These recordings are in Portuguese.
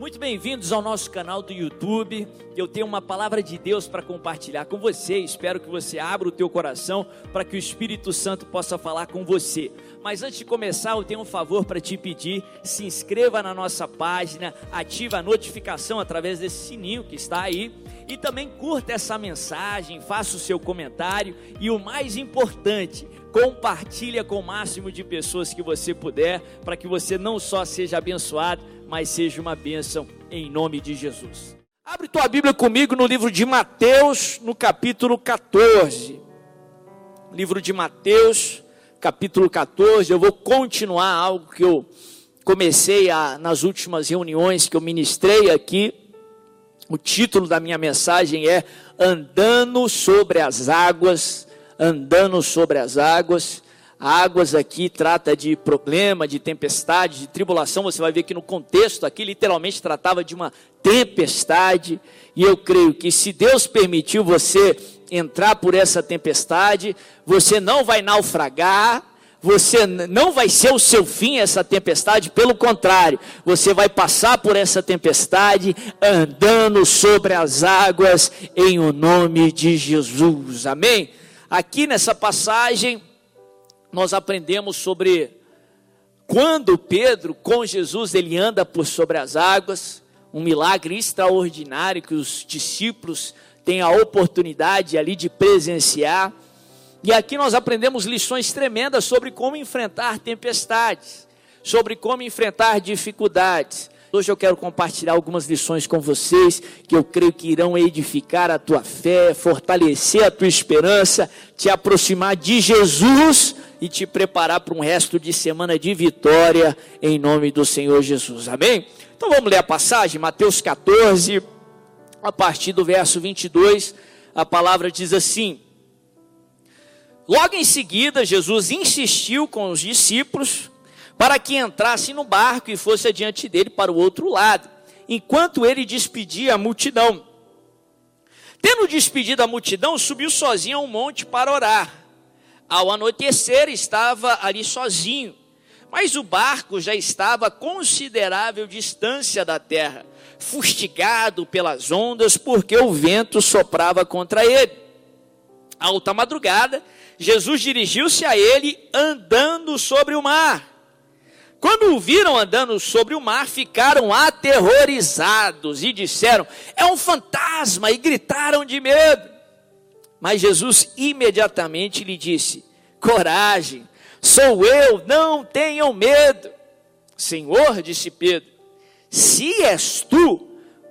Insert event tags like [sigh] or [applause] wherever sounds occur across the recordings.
Muito bem-vindos ao nosso canal do YouTube. Eu tenho uma palavra de Deus para compartilhar com você. Espero que você abra o teu coração para que o Espírito Santo possa falar com você. Mas antes de começar, eu tenho um favor para te pedir. Se inscreva na nossa página, ativa a notificação através desse sininho que está aí e também curta essa mensagem, faça o seu comentário e o mais importante, compartilha com o máximo de pessoas que você puder, para que você não só seja abençoado, mas seja uma bênção em nome de Jesus. Abre tua Bíblia comigo no livro de Mateus, no capítulo 14. Livro de Mateus, capítulo 14. Eu vou continuar algo que eu comecei a, nas últimas reuniões que eu ministrei aqui. O título da minha mensagem é Andando sobre as águas, andando sobre as águas. Águas aqui trata de problema, de tempestade, de tribulação. Você vai ver que no contexto aqui literalmente tratava de uma tempestade. E eu creio que se Deus permitiu você entrar por essa tempestade, você não vai naufragar, você não vai ser o seu fim essa tempestade, pelo contrário, você vai passar por essa tempestade andando sobre as águas em o nome de Jesus. Amém? Aqui nessa passagem nós aprendemos sobre quando Pedro com Jesus ele anda por sobre as águas, um milagre extraordinário que os discípulos têm a oportunidade ali de presenciar. E aqui nós aprendemos lições tremendas sobre como enfrentar tempestades, sobre como enfrentar dificuldades. Hoje eu quero compartilhar algumas lições com vocês que eu creio que irão edificar a tua fé, fortalecer a tua esperança, te aproximar de Jesus e te preparar para um resto de semana de vitória em nome do Senhor Jesus. Amém? Então vamos ler a passagem, Mateus 14, a partir do verso 22, a palavra diz assim: Logo em seguida, Jesus insistiu com os discípulos para que entrassem no barco e fosse adiante dele para o outro lado, enquanto ele despedia a multidão. Tendo despedido a multidão, subiu sozinho a um monte para orar. Ao anoitecer, estava ali sozinho, mas o barco já estava a considerável distância da terra, fustigado pelas ondas, porque o vento soprava contra ele. Alta madrugada, Jesus dirigiu-se a ele andando sobre o mar. Quando o viram andando sobre o mar, ficaram aterrorizados e disseram: É um fantasma! e gritaram de medo. Mas Jesus imediatamente lhe disse: Coragem, sou eu, não tenham medo. Senhor, disse Pedro, se és tu,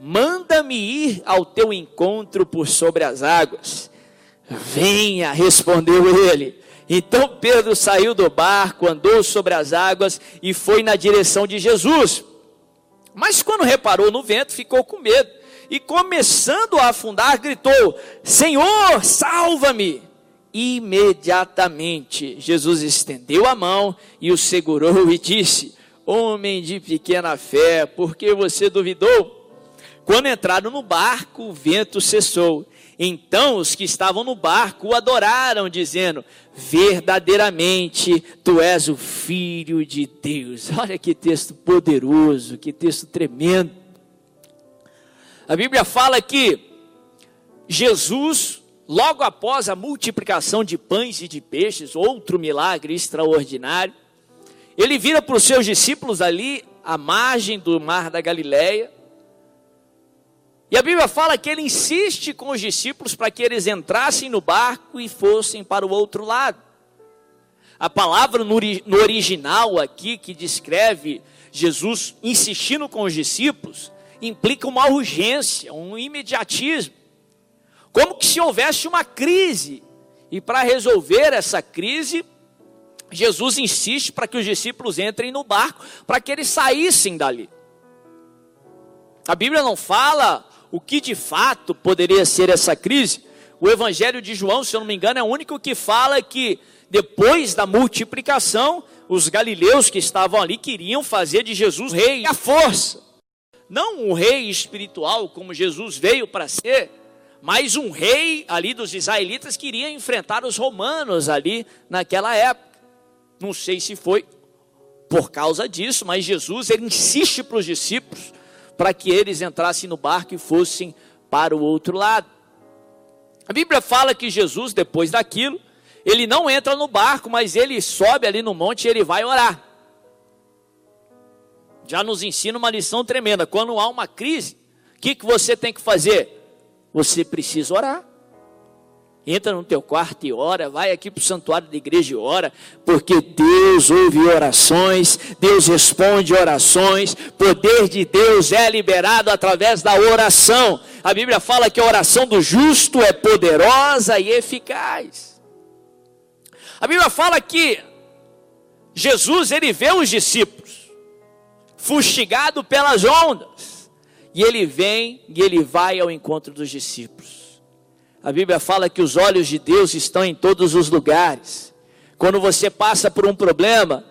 manda-me ir ao teu encontro por sobre as águas. Venha, respondeu ele. Então Pedro saiu do barco, andou sobre as águas e foi na direção de Jesus. Mas quando reparou no vento, ficou com medo e, começando a afundar, gritou: Senhor, salva-me! Imediatamente Jesus estendeu a mão e o segurou e disse: Homem de pequena fé, por que você duvidou? Quando entraram no barco, o vento cessou então os que estavam no barco o adoraram, dizendo: Verdadeiramente tu és o Filho de Deus. [laughs] Olha que texto poderoso, que texto tremendo. A Bíblia fala que Jesus, logo após a multiplicação de pães e de peixes, outro milagre extraordinário, ele vira para os seus discípulos ali à margem do mar da Galileia e a Bíblia fala que ele insiste com os discípulos para que eles entrassem no barco e fossem para o outro lado. A palavra no, original aqui que descreve Jesus insistindo com os discípulos implica uma urgência, um imediatismo. Como que se houvesse uma crise. E para resolver essa crise, Jesus insiste para que os discípulos entrem no barco, para que eles saíssem dali. A Bíblia não fala o que de fato poderia ser essa crise. O Evangelho de João, se eu não me engano, é o único que fala que depois da multiplicação, os galileus que estavam ali queriam fazer de Jesus rei a força. Não um rei espiritual como Jesus veio para ser, mas um rei ali dos israelitas que iria enfrentar os romanos ali naquela época. Não sei se foi por causa disso, mas Jesus ele insiste para os discípulos para que eles entrassem no barco e fossem para o outro lado. A Bíblia fala que Jesus, depois daquilo, ele não entra no barco, mas ele sobe ali no monte e ele vai orar. Já nos ensina uma lição tremenda. Quando há uma crise, o que, que você tem que fazer? Você precisa orar. Entra no teu quarto e ora, vai aqui para o santuário da igreja e ora, porque Deus ouve orações, Deus responde orações, poder de Deus é liberado através da oração. A Bíblia fala que a oração do justo é poderosa e eficaz. A Bíblia fala que Jesus ele vê os discípulos fustigado pelas ondas, e ele vem e ele vai ao encontro dos discípulos. A Bíblia fala que os olhos de Deus estão em todos os lugares. Quando você passa por um problema,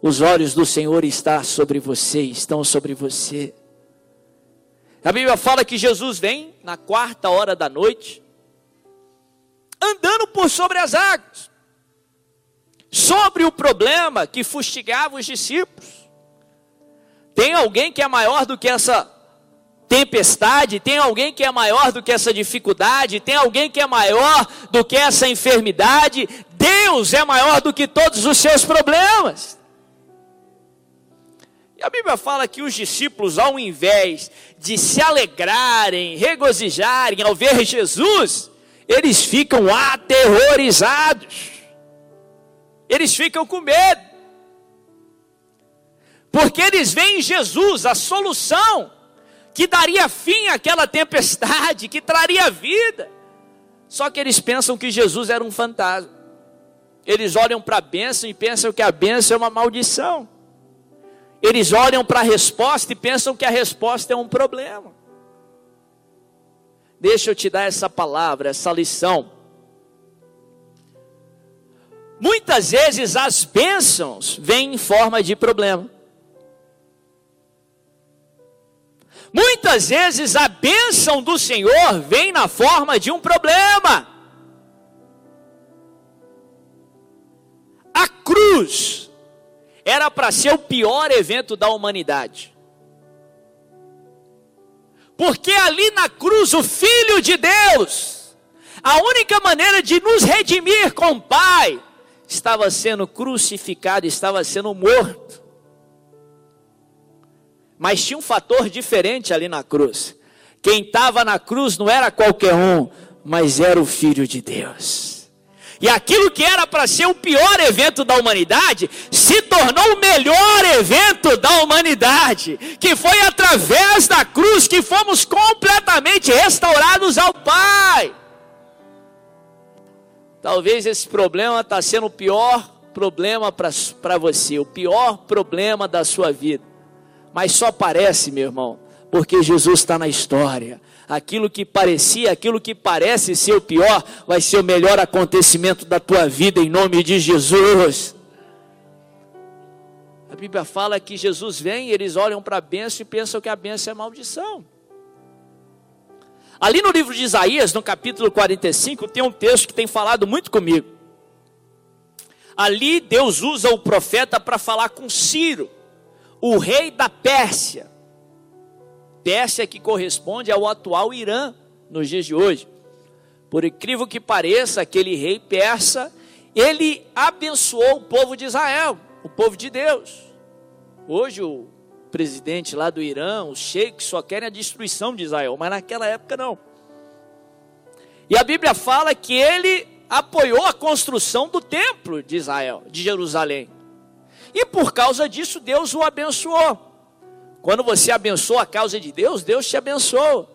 os olhos do Senhor estão sobre você, estão sobre você. A Bíblia fala que Jesus vem na quarta hora da noite, andando por sobre as águas, sobre o problema que fustigava os discípulos. Tem alguém que é maior do que essa tempestade, tem alguém que é maior do que essa dificuldade, tem alguém que é maior do que essa enfermidade. Deus é maior do que todos os seus problemas. E a Bíblia fala que os discípulos, ao invés de se alegrarem, regozijarem ao ver Jesus, eles ficam aterrorizados. Eles ficam com medo. Porque eles veem em Jesus a solução que daria fim àquela tempestade, que traria vida. Só que eles pensam que Jesus era um fantasma. Eles olham para a bênção e pensam que a bênção é uma maldição. Eles olham para a resposta e pensam que a resposta é um problema. Deixa eu te dar essa palavra, essa lição. Muitas vezes as bênçãos vêm em forma de problema. Muitas vezes a bênção do Senhor vem na forma de um problema. A cruz era para ser o pior evento da humanidade. Porque ali na cruz, o Filho de Deus, a única maneira de nos redimir com o Pai, estava sendo crucificado, estava sendo morto. Mas tinha um fator diferente ali na cruz. Quem estava na cruz não era qualquer um, mas era o Filho de Deus. E aquilo que era para ser o pior evento da humanidade, se tornou o melhor evento da humanidade, que foi através da cruz que fomos completamente restaurados ao Pai. Talvez esse problema está sendo o pior problema para você, o pior problema da sua vida mas só parece, meu irmão, porque Jesus está na história. Aquilo que parecia, aquilo que parece ser o pior, vai ser o melhor acontecimento da tua vida, em nome de Jesus. A Bíblia fala que Jesus vem, eles olham para a bênção e pensam que a bênção é maldição. Ali no livro de Isaías, no capítulo 45, tem um texto que tem falado muito comigo. Ali Deus usa o profeta para falar com Ciro o rei da Pérsia. Pérsia que corresponde ao atual Irã nos dias de hoje. Por incrível que pareça, aquele rei persa, ele abençoou o povo de Israel, o povo de Deus. Hoje o presidente lá do Irã, os sheiks só querem a destruição de Israel, mas naquela época não. E a Bíblia fala que ele apoiou a construção do templo de Israel, de Jerusalém. E por causa disso, Deus o abençoou. Quando você abençoa a causa de Deus, Deus te abençoa.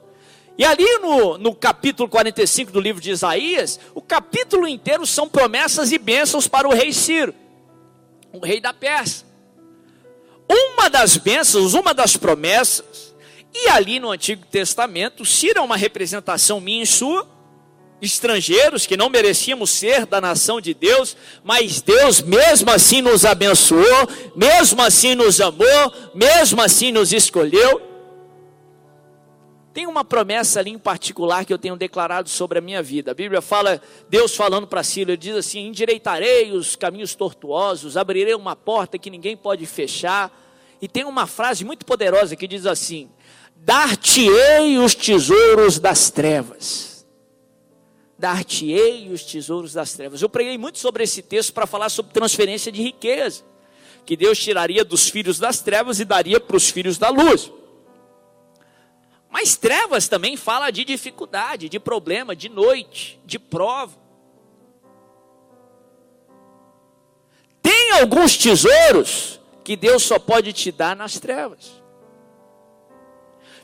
E ali no, no capítulo 45 do livro de Isaías, o capítulo inteiro são promessas e bênçãos para o rei Ciro, o rei da Pérsia. Uma das bênçãos, uma das promessas, e ali no Antigo Testamento, Ciro é uma representação minha e sua, estrangeiros que não merecíamos ser da nação de Deus, mas Deus mesmo assim nos abençoou, mesmo assim nos amou, mesmo assim nos escolheu. Tem uma promessa ali em particular que eu tenho declarado sobre a minha vida. A Bíblia fala, Deus falando para ele diz assim: endireitarei os caminhos tortuosos, abrirei uma porta que ninguém pode fechar E tem uma frase muito poderosa que diz assim: Dar-te-ei os tesouros das trevas. Dar-te-ei os tesouros das trevas. Eu preguei muito sobre esse texto para falar sobre transferência de riqueza. Que Deus tiraria dos filhos das trevas e daria para os filhos da luz. Mas trevas também fala de dificuldade, de problema, de noite, de prova. Tem alguns tesouros que Deus só pode te dar nas trevas.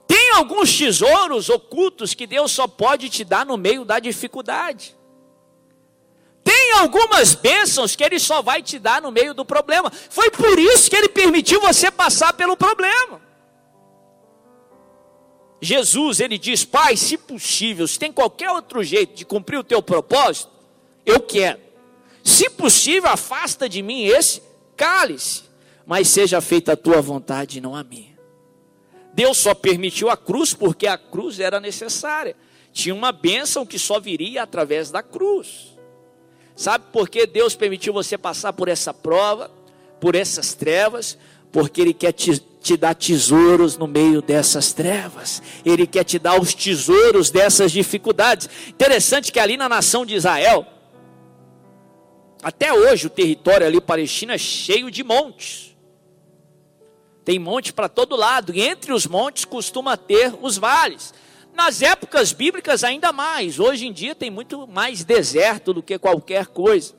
Tem alguns tesouros ocultos que Deus só pode te dar no meio da dificuldade. Tem algumas bênçãos que Ele só vai te dar no meio do problema. Foi por isso que Ele permitiu você passar pelo problema. Jesus, Ele diz: Pai, se possível, se tem qualquer outro jeito de cumprir o teu propósito, eu quero. Se possível, afasta de mim esse cálice, mas seja feita a tua vontade e não a minha. Deus só permitiu a cruz porque a cruz era necessária. Tinha uma bênção que só viria através da cruz. Sabe por que Deus permitiu você passar por essa prova, por essas trevas? Porque Ele quer te, te dar tesouros no meio dessas trevas. Ele quer te dar os tesouros dessas dificuldades. Interessante que ali na nação de Israel, até hoje o território ali palestino é cheio de montes. Tem monte para todo lado, e entre os montes costuma ter os vales. Nas épocas bíblicas, ainda mais. Hoje em dia tem muito mais deserto do que qualquer coisa.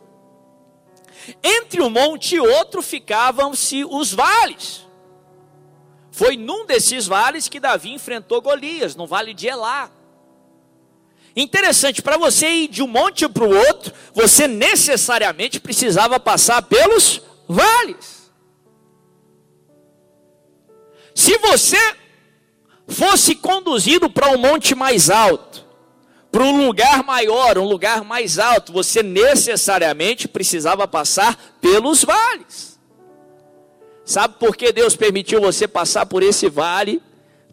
Entre um monte e outro ficavam-se os vales. Foi num desses vales que Davi enfrentou Golias, no vale de Elá. Interessante, para você ir de um monte para o outro, você necessariamente precisava passar pelos vales. Se você fosse conduzido para um monte mais alto, para um lugar maior, um lugar mais alto, você necessariamente precisava passar pelos vales. Sabe por que Deus permitiu você passar por esse vale?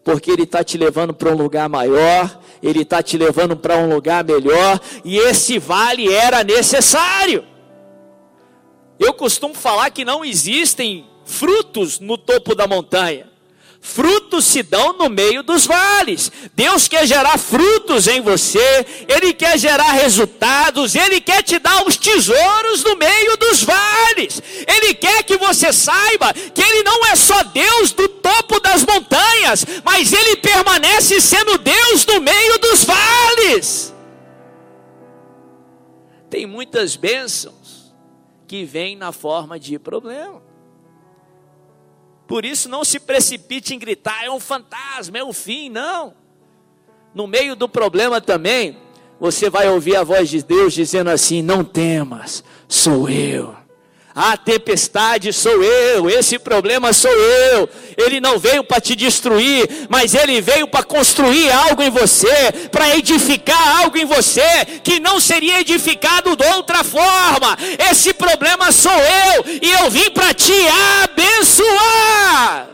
Porque Ele está te levando para um lugar maior, Ele está te levando para um lugar melhor, e esse vale era necessário. Eu costumo falar que não existem frutos no topo da montanha. Frutos se dão no meio dos vales. Deus quer gerar frutos em você, Ele quer gerar resultados, Ele quer te dar os tesouros no meio dos vales. Ele quer que você saiba que Ele não é só Deus do topo das montanhas, mas Ele permanece sendo Deus no meio dos vales. Tem muitas bênçãos que vêm na forma de problema. Por isso, não se precipite em gritar, é um fantasma, é um fim, não. No meio do problema também, você vai ouvir a voz de Deus dizendo assim: Não temas, sou eu. A tempestade sou eu, esse problema sou eu. Ele não veio para te destruir, mas ele veio para construir algo em você, para edificar algo em você que não seria edificado de outra forma. Esse problema sou eu e eu vim para te abençoar.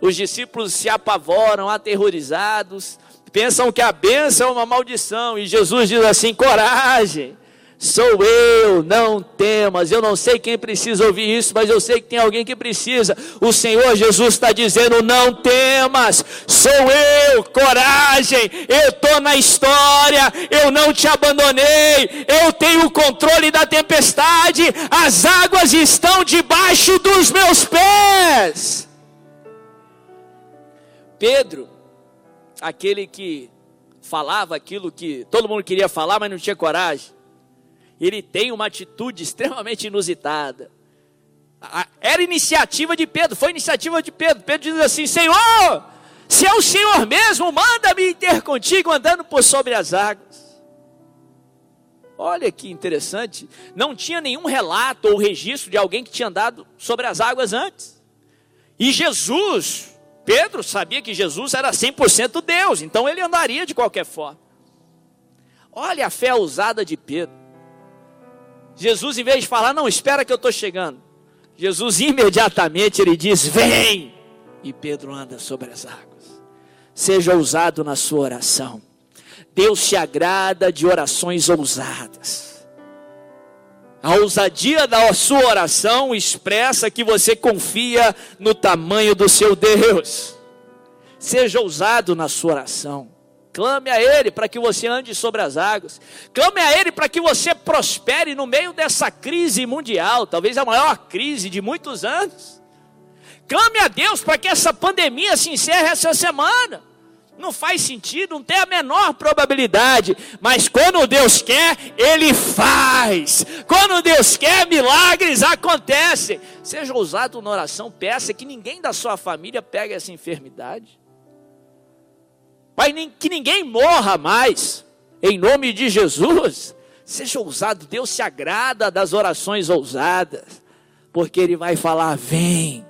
Os discípulos se apavoram, aterrorizados, pensam que a bênção é uma maldição, e Jesus diz assim: coragem Sou eu, não temas. Eu não sei quem precisa ouvir isso, mas eu sei que tem alguém que precisa. O Senhor Jesus está dizendo: não temas, sou eu, coragem. Eu estou na história, eu não te abandonei. Eu tenho o controle da tempestade, as águas estão debaixo dos meus pés. Pedro, aquele que falava aquilo que todo mundo queria falar, mas não tinha coragem ele tem uma atitude extremamente inusitada. Era iniciativa de Pedro, foi iniciativa de Pedro. Pedro diz assim: Senhor, se é o Senhor mesmo, manda-me ter contigo andando por sobre as águas. Olha que interessante, não tinha nenhum relato ou registro de alguém que tinha andado sobre as águas antes. E Jesus, Pedro sabia que Jesus era 100% Deus, então ele andaria de qualquer forma. Olha a fé ousada de Pedro. Jesus, em vez de falar, não, espera que eu estou chegando. Jesus imediatamente ele diz: Vem! E Pedro anda sobre as águas. Seja ousado na sua oração. Deus se agrada de orações ousadas. A ousadia da sua oração expressa que você confia no tamanho do seu Deus. Seja ousado na sua oração. Clame a Ele para que você ande sobre as águas. Clame a Ele para que você prospere no meio dessa crise mundial, talvez a maior crise de muitos anos. Clame a Deus para que essa pandemia se encerre essa semana. Não faz sentido, não tem a menor probabilidade. Mas quando Deus quer, Ele faz. Quando Deus quer, milagres acontecem. Seja ousado na oração, peça que ninguém da sua família pegue essa enfermidade. Pai, que ninguém morra mais. Em nome de Jesus. Seja ousado, Deus se agrada das orações ousadas. Porque Ele vai falar: vem.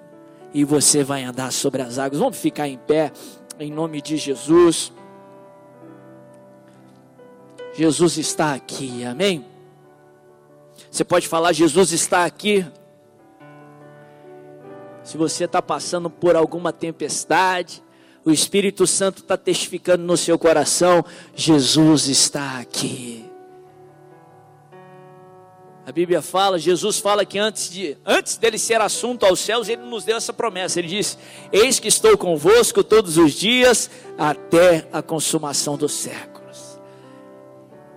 E você vai andar sobre as águas. Vamos ficar em pé em nome de Jesus. Jesus está aqui, amém? Você pode falar, Jesus está aqui. Se você está passando por alguma tempestade, o Espírito Santo está testificando no seu coração: Jesus está aqui. A Bíblia fala, Jesus fala que antes, de, antes dele ser assunto aos céus, ele nos deu essa promessa. Ele disse: Eis que estou convosco todos os dias até a consumação dos séculos.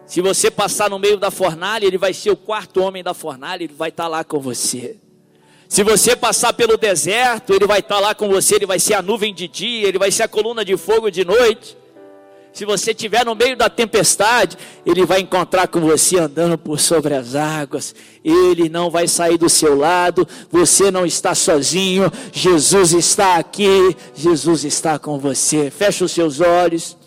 Se você passar no meio da fornalha, ele vai ser o quarto homem da fornalha, ele vai estar lá com você. Se você passar pelo deserto, ele vai estar lá com você, ele vai ser a nuvem de dia, ele vai ser a coluna de fogo de noite. Se você estiver no meio da tempestade, Ele vai encontrar com você andando por sobre as águas. Ele não vai sair do seu lado. Você não está sozinho. Jesus está aqui. Jesus está com você. Feche os seus olhos.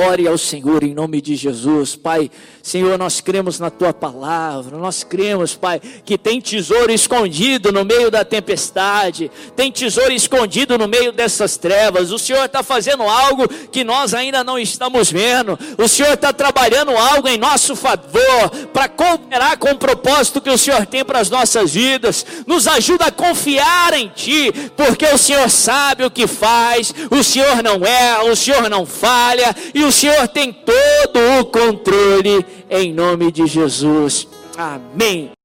Ore ao Senhor em nome de Jesus, Pai. Senhor, nós cremos na tua palavra, nós cremos, Pai, que tem tesouro escondido no meio da tempestade, tem tesouro escondido no meio dessas trevas. O Senhor está fazendo algo que nós ainda não estamos vendo, o Senhor está trabalhando algo em nosso favor para cooperar com o propósito que o Senhor tem para as nossas vidas. Nos ajuda a confiar em Ti, porque o Senhor sabe o que faz, o Senhor não erra, o Senhor não falha e o Senhor tem todo o controle, em nome de Jesus. Amém.